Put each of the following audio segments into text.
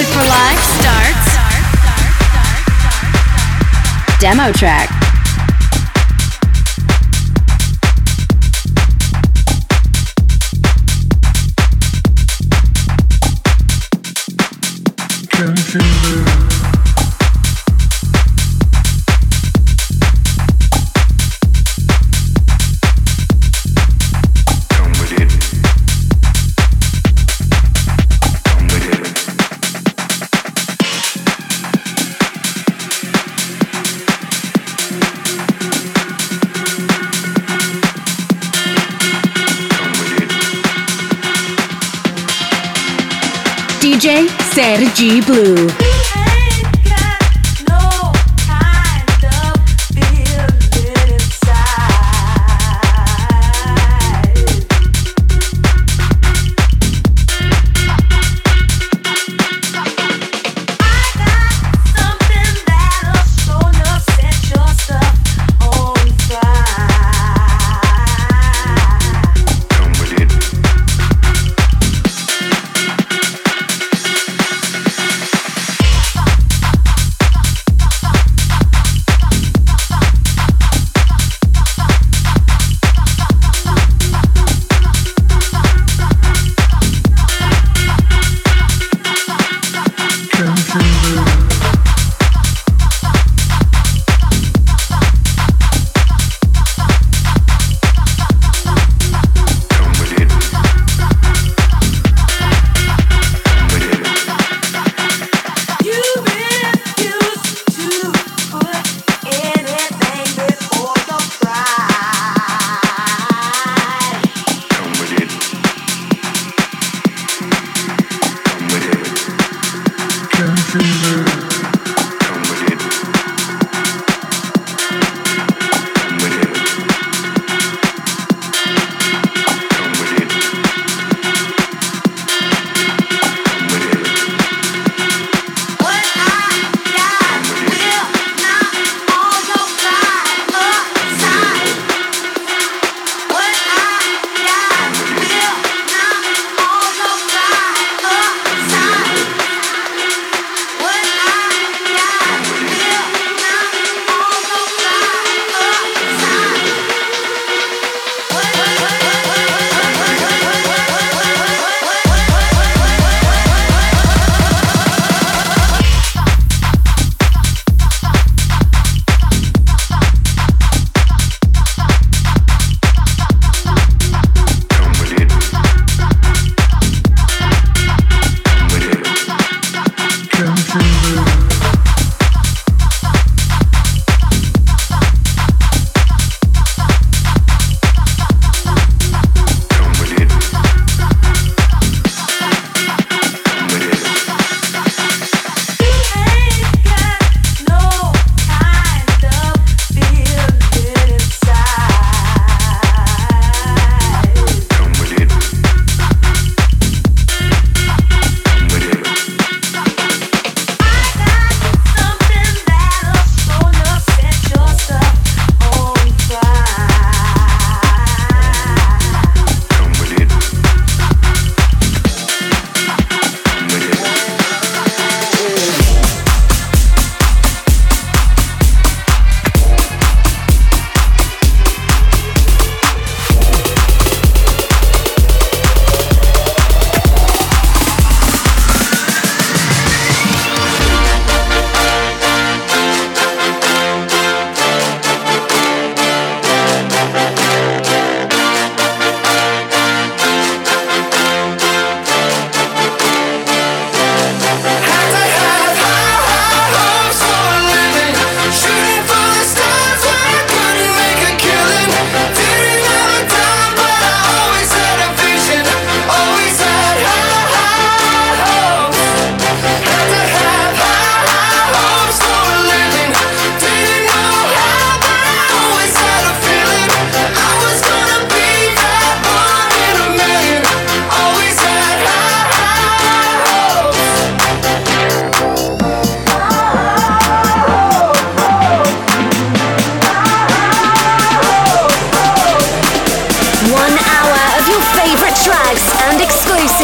Music for Live starts. Demo track. Sergi Blue.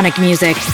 Electronic music.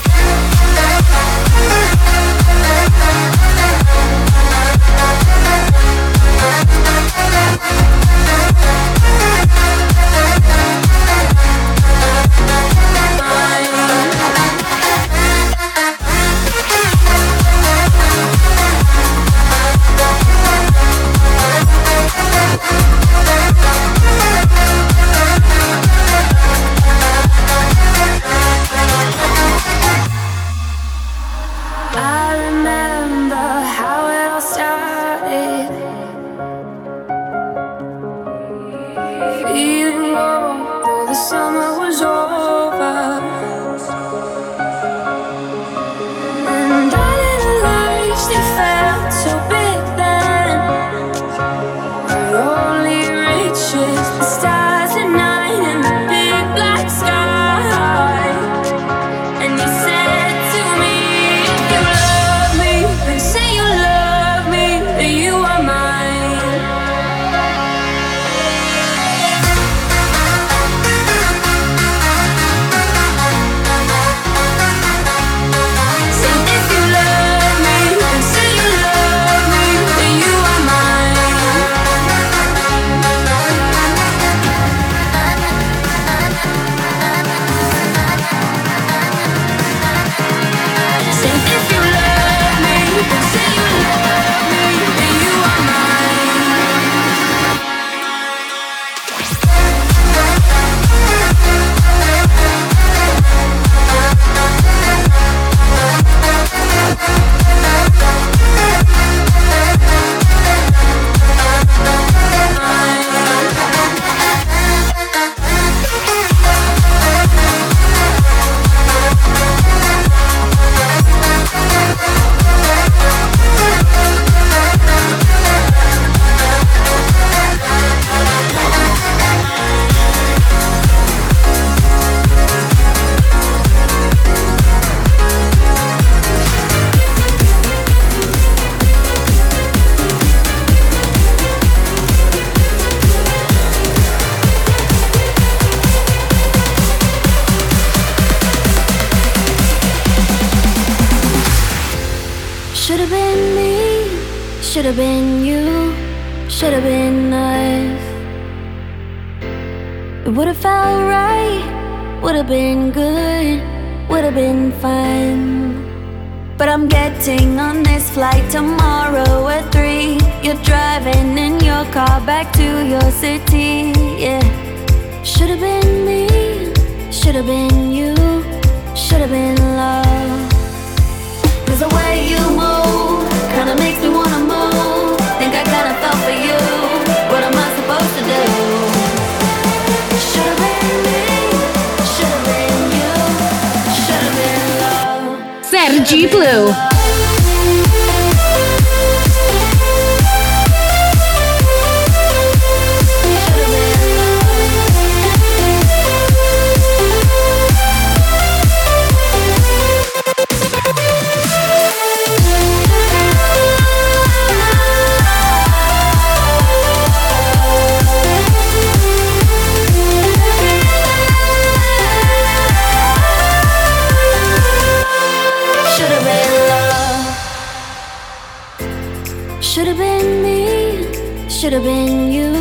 Should've been you.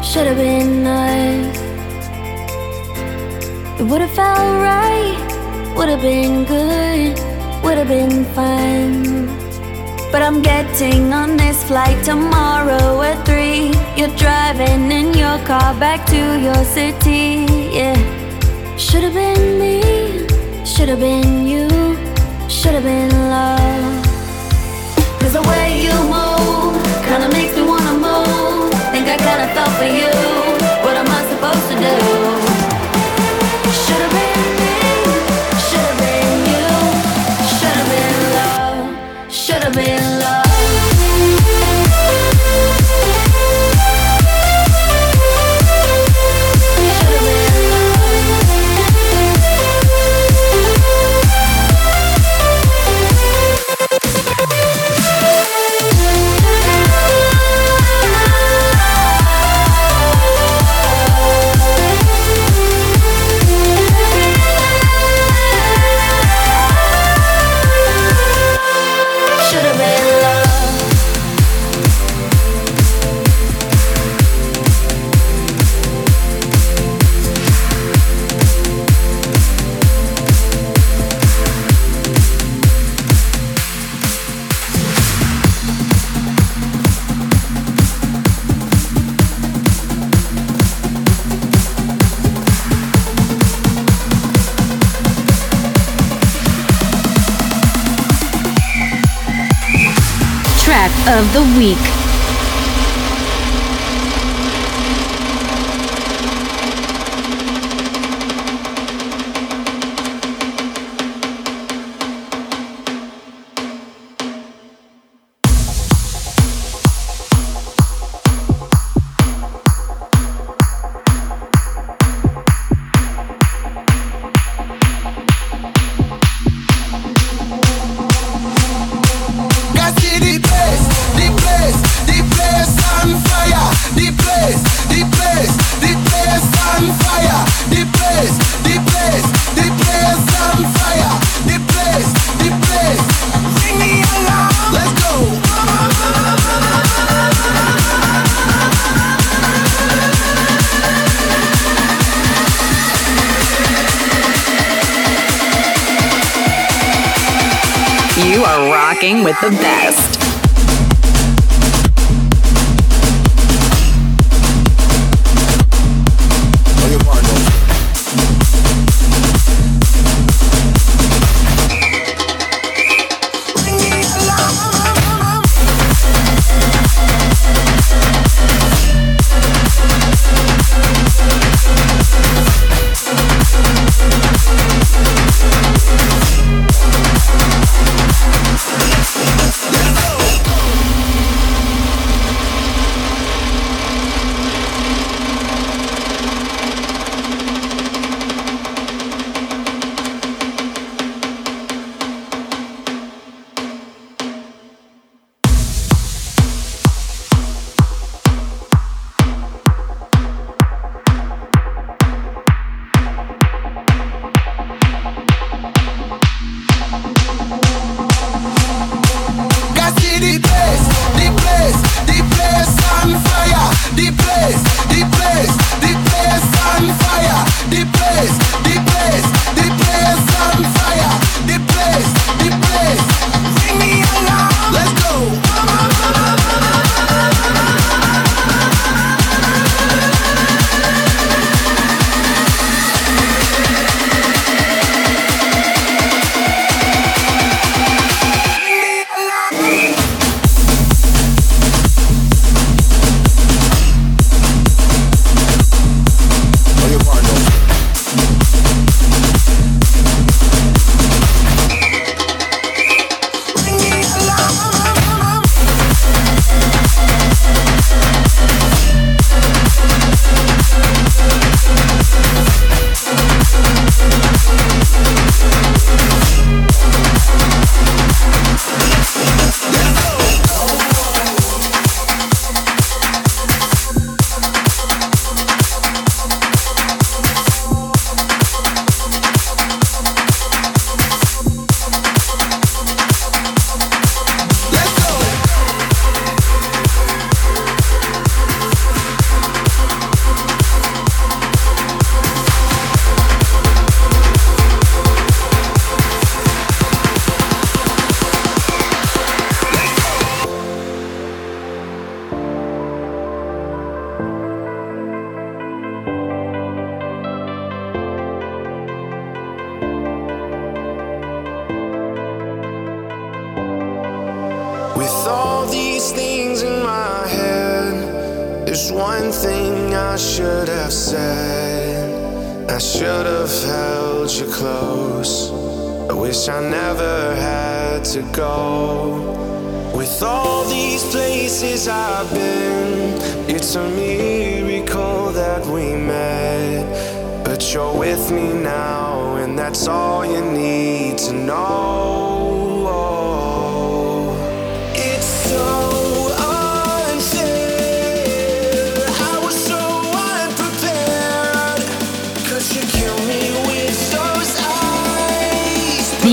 Should've been us. It would've felt right. Would've been good. Would've been fun. But I'm getting on this flight tomorrow at three. You're driving in your car back to your city. Yeah. Should've been me. Should've been you. Should've been love. Cause the way you move kinda makes me I kinda fell for you. What am I supposed to do? Of the week. With all these things in my head, there's one thing I should have said. I should have held you close. I wish I never had to go. With all these places I've been, it's a miracle that we met. But you're with me now, and that's all you need to know.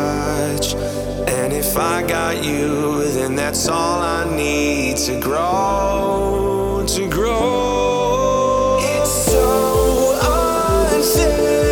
touch. And if I got you, then that's all I need to grow, to grow. It's so unfair.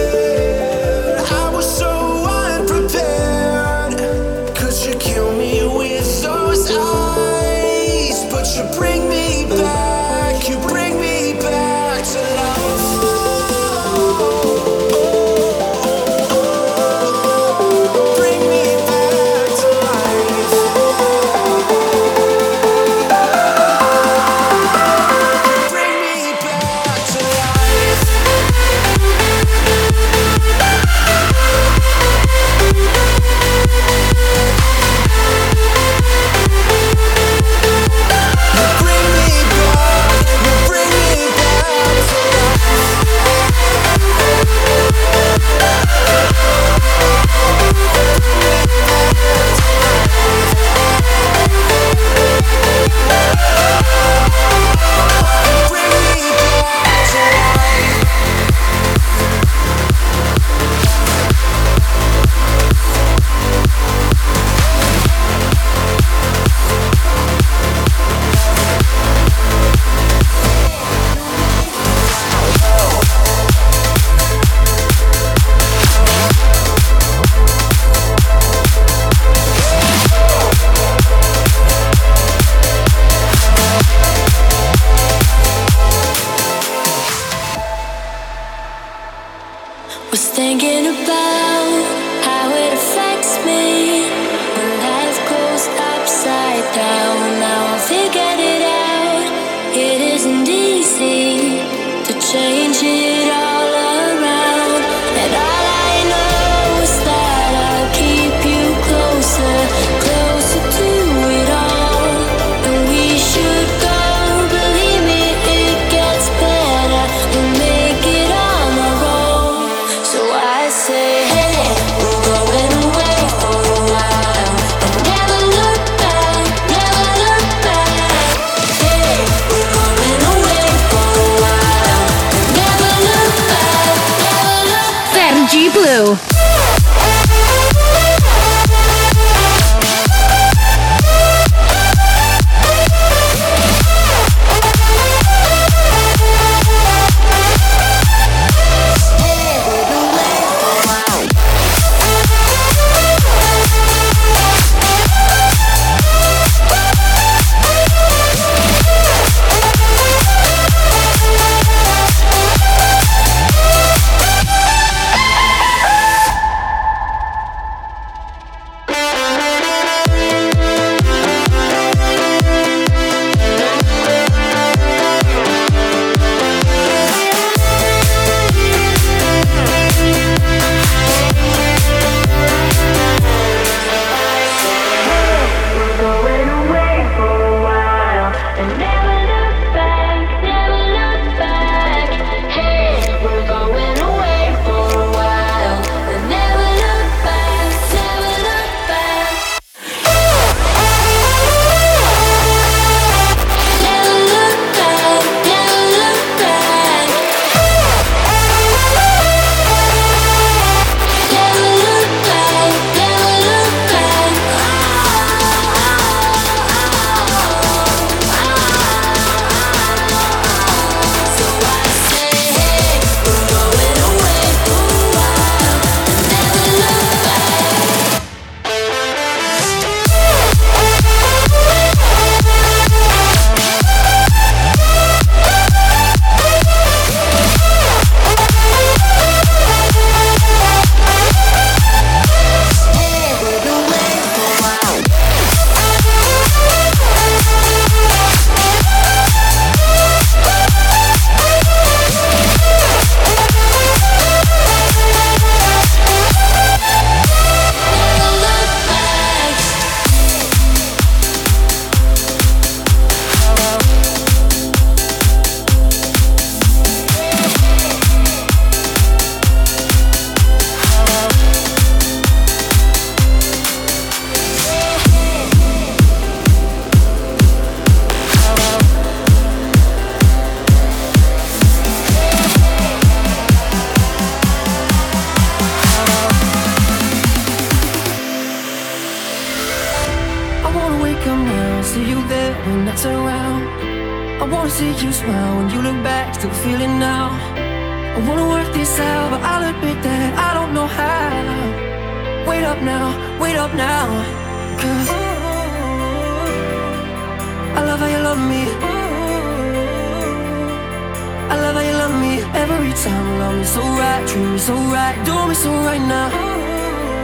Sound love me so right, treat me so right, do me so right now.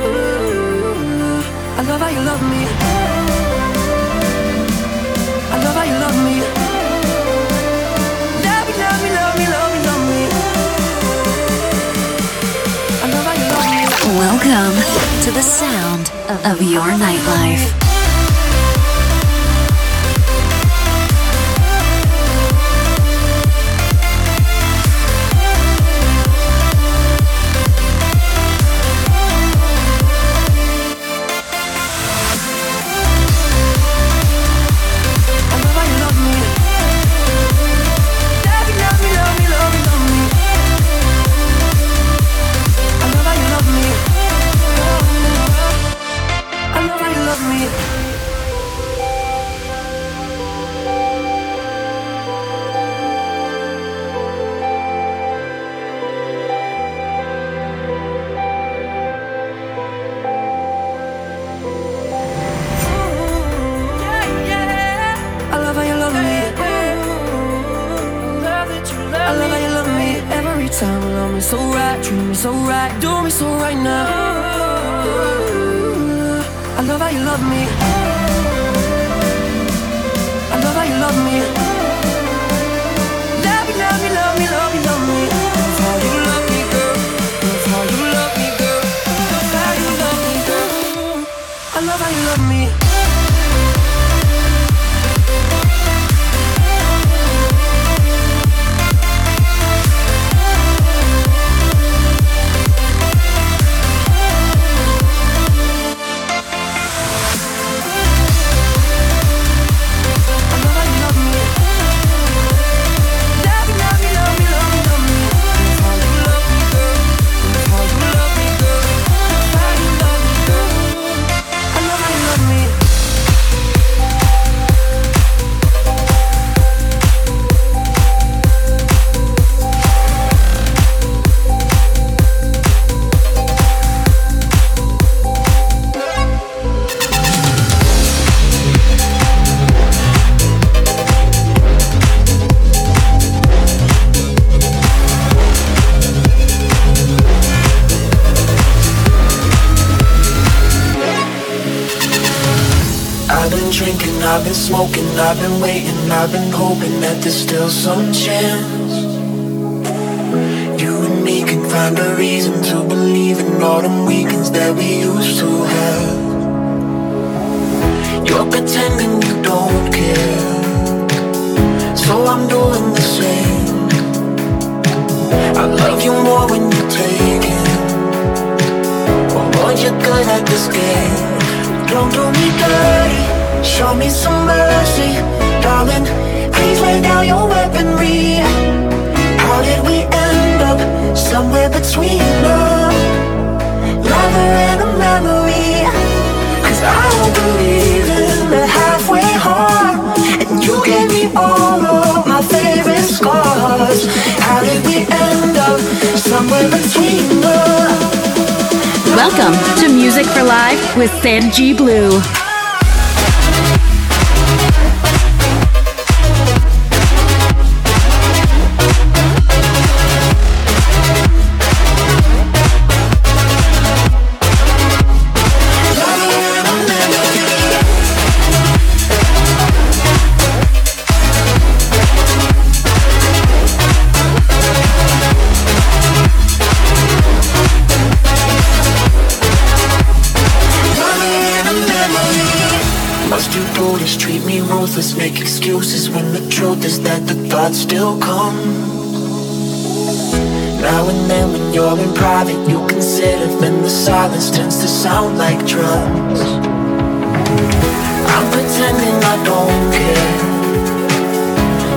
Ooh, I love how you love me. I love how you love me. Welcome to the sound of your nightlife. so change. with Sergi Blue. make excuses when the truth is that the thoughts still come. Now and then when you're in private, you consider then the silence tends to sound like drums. I'm pretending I don't care,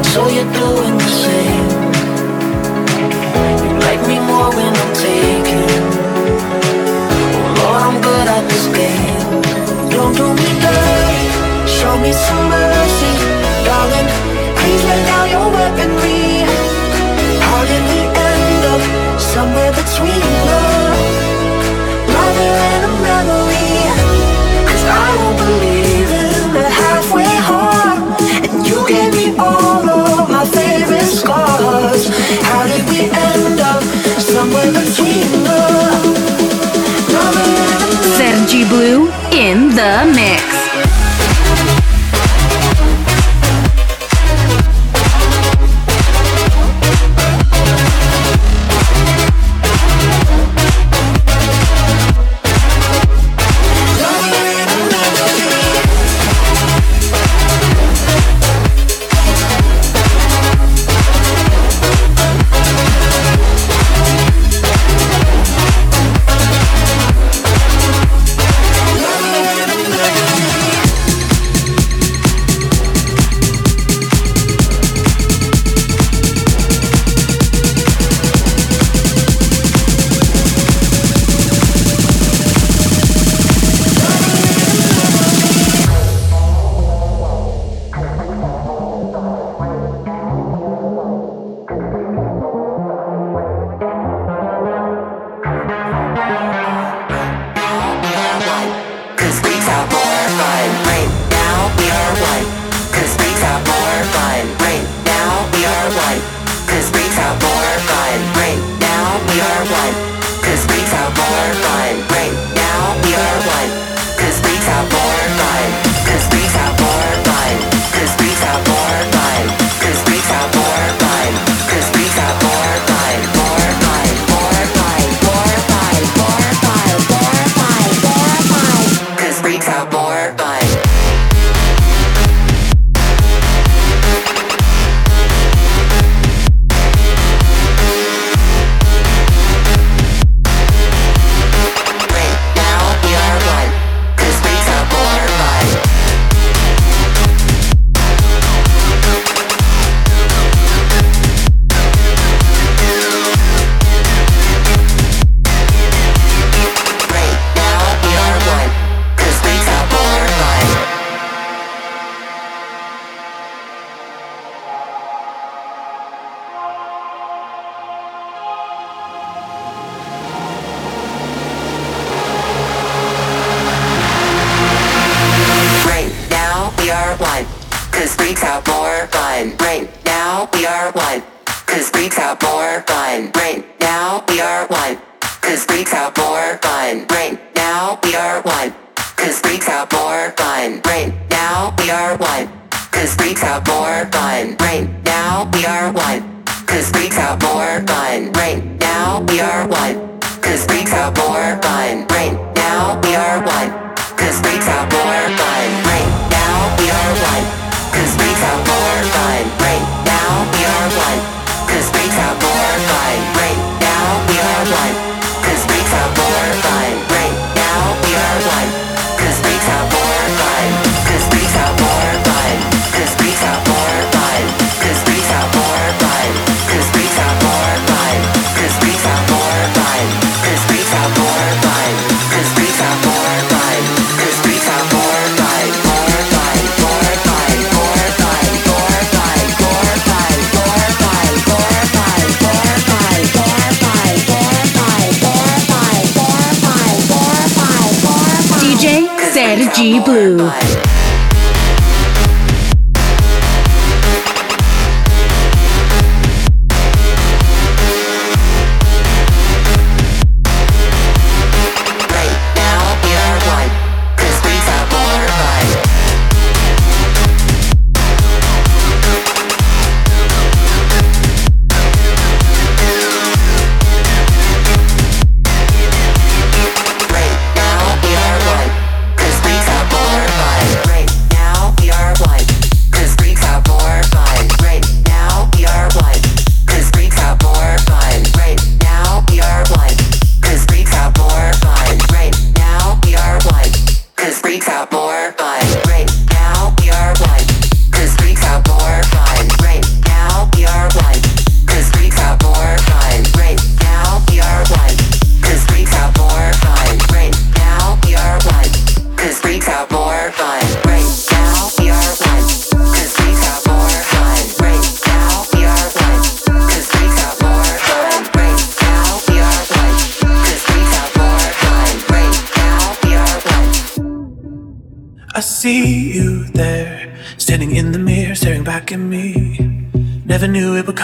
so you're doing the same. You like me more when I'm taken. Oh Lord, I'm good at this game. Don't do me dirty. Show me some mercy, darling. Please lay down your weaponry. End somewhere between the Lover and a memory. Cause I don't believe in halfway heart. And you gave me all of my favorite scars. How did we end up somewhere between love Sergi Blue in the mix. Cause freaks have more fun.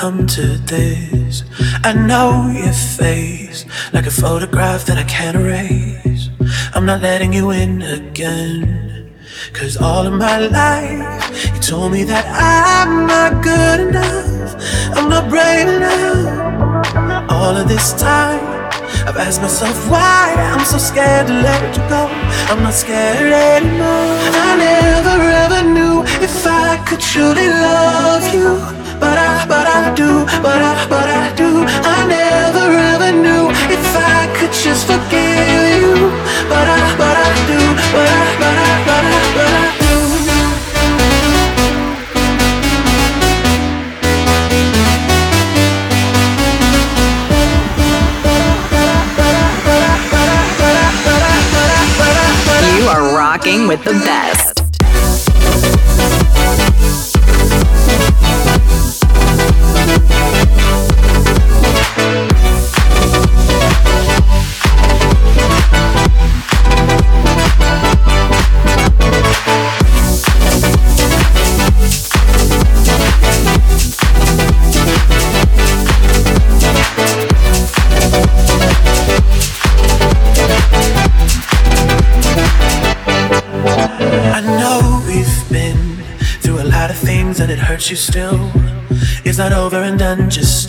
Come to this. I know your face, like a photograph that I can't erase. I'm not letting you in again. Cause all of my life, you told me that I'm not good enough. I'm not brave enough. All of this time, I've asked myself why I'm so scared to let you go. I'm not scared anymore. I never ever knew if I could truly love you. But I, but I do, but I, but I do. I never ever knew if I could just forgive you. But I, but I do, but I, but I, but I, but I do. You are rocking with the best.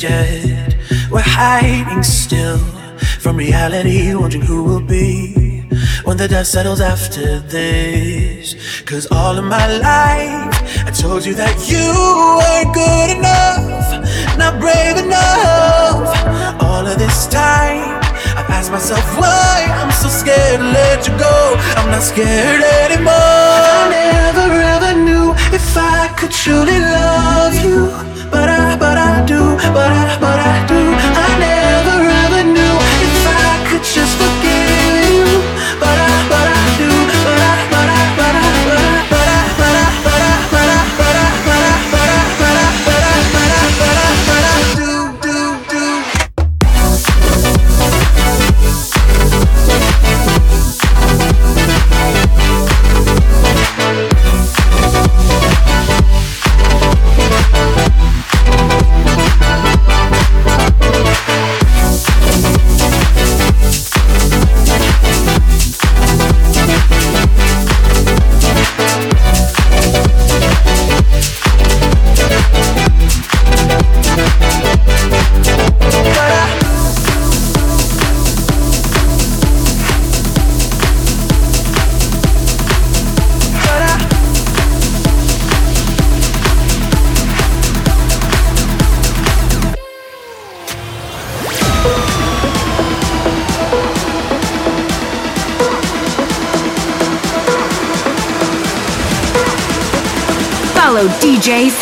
We're hiding still from reality, wondering who will be when the dust settles after this. Cause all of my life, I told you that you weren't good enough, not brave enough. All of this time, I've asked myself why I'm so scared to let you go. I'm not scared anymore. I never ever knew if I could truly love you, but I, but I do.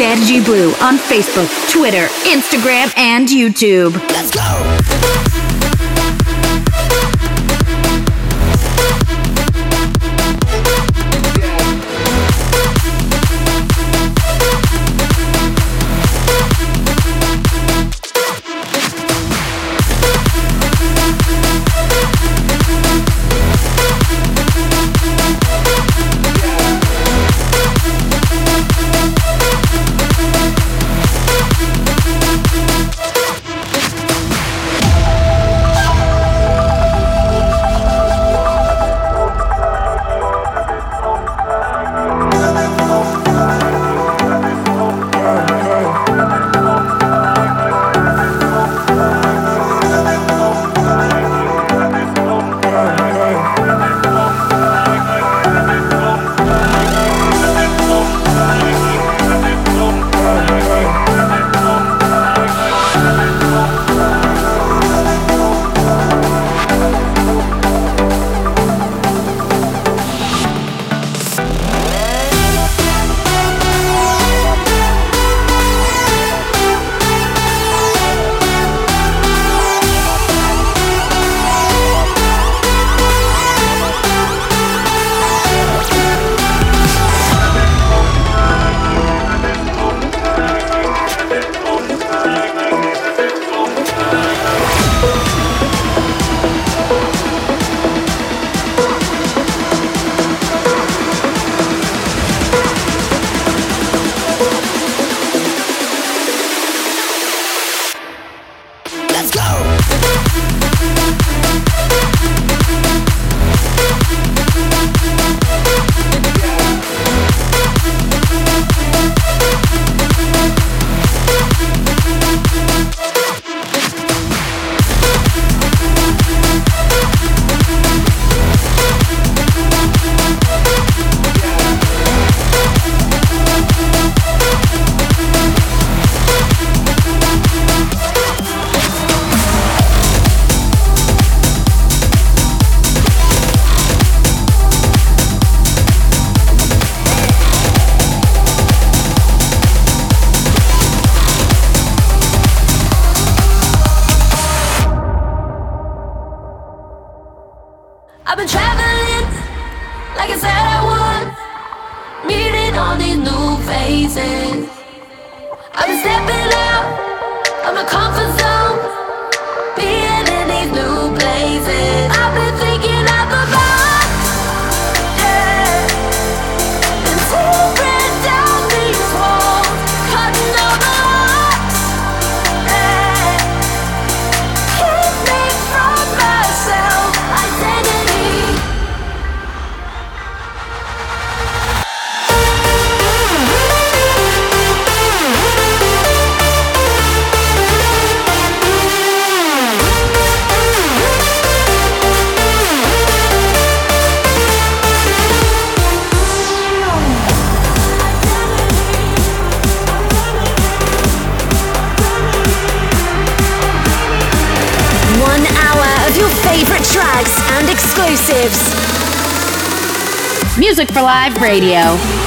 Sergi Blue on Facebook, Twitter, Instagram, and YouTube. Let's go! Live Radio.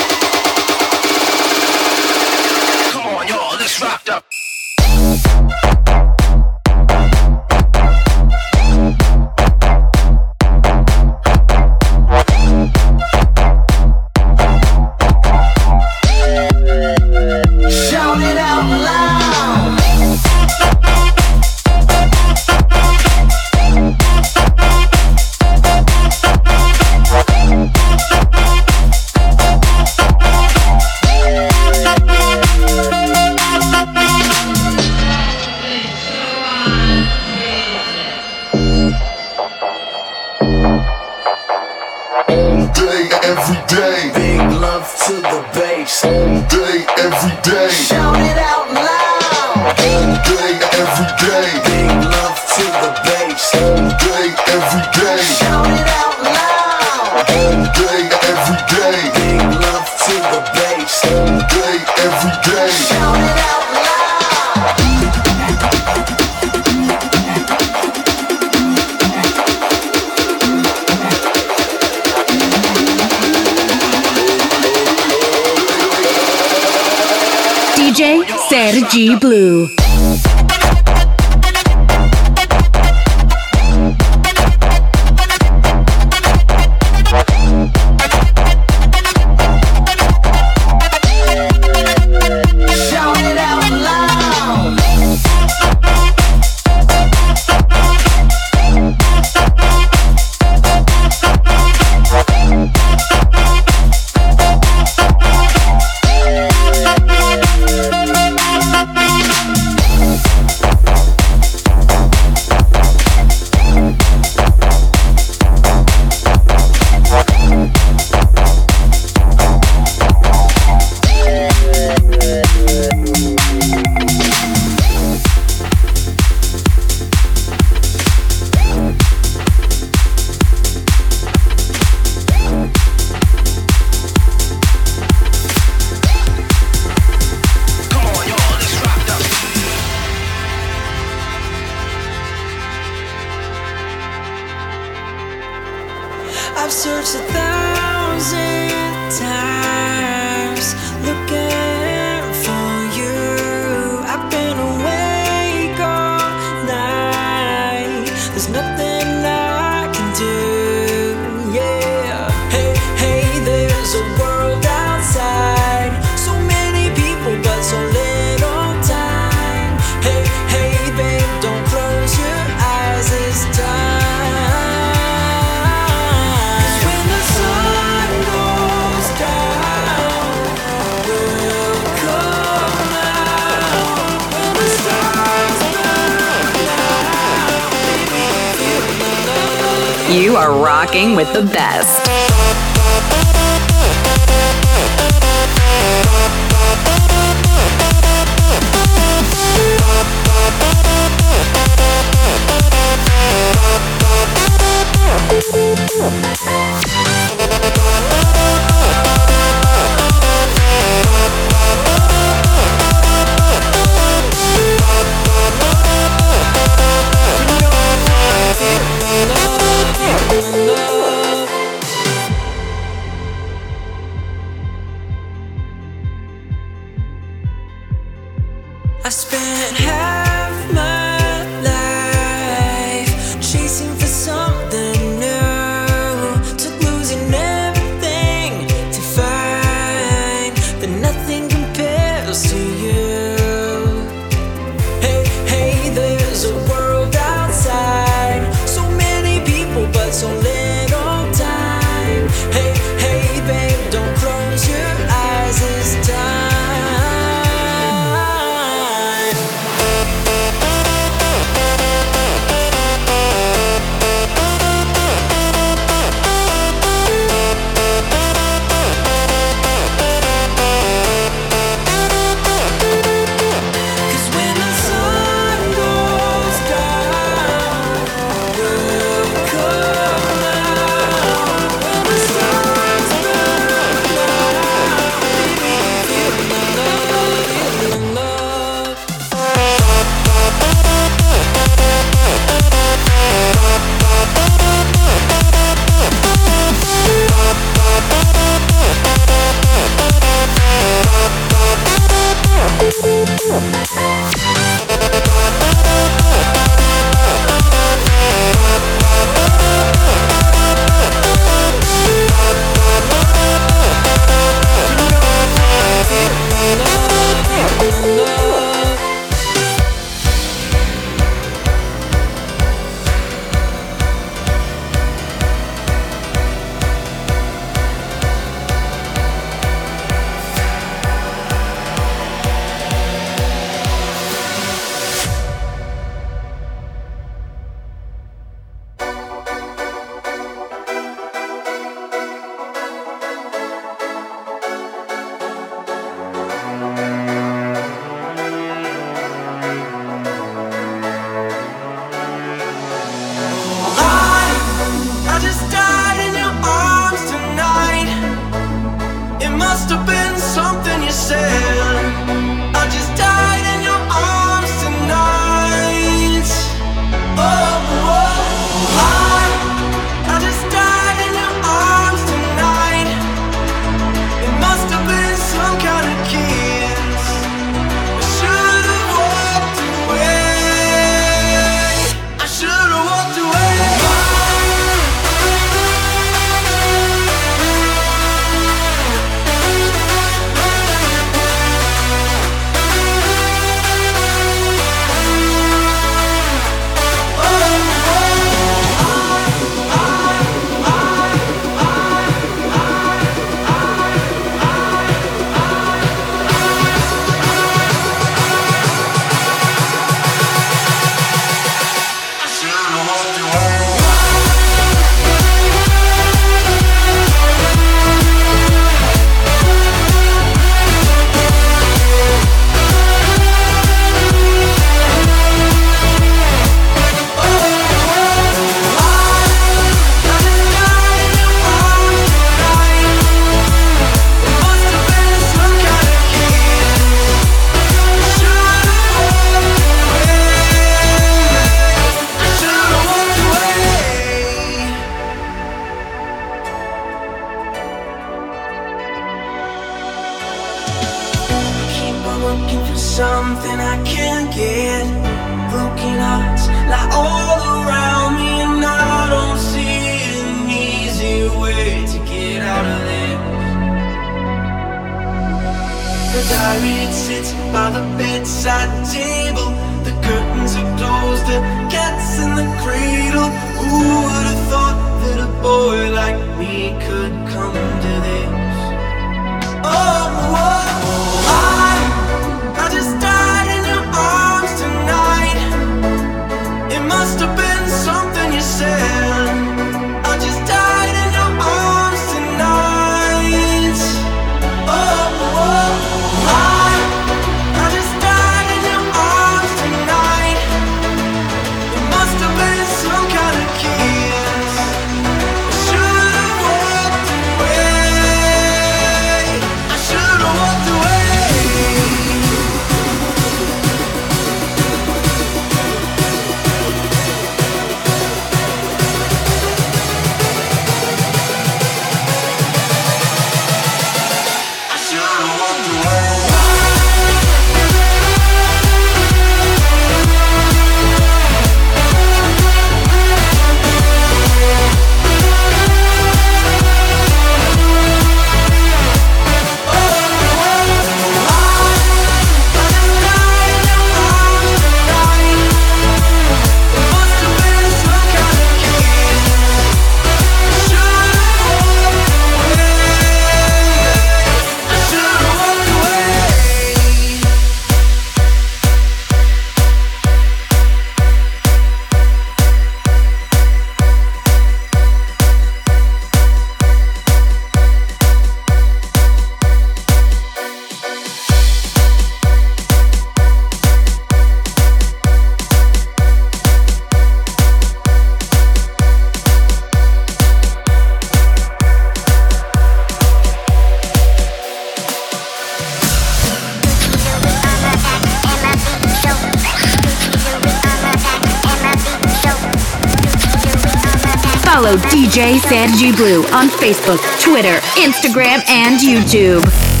Blue on Facebook, Twitter, Instagram, and YouTube.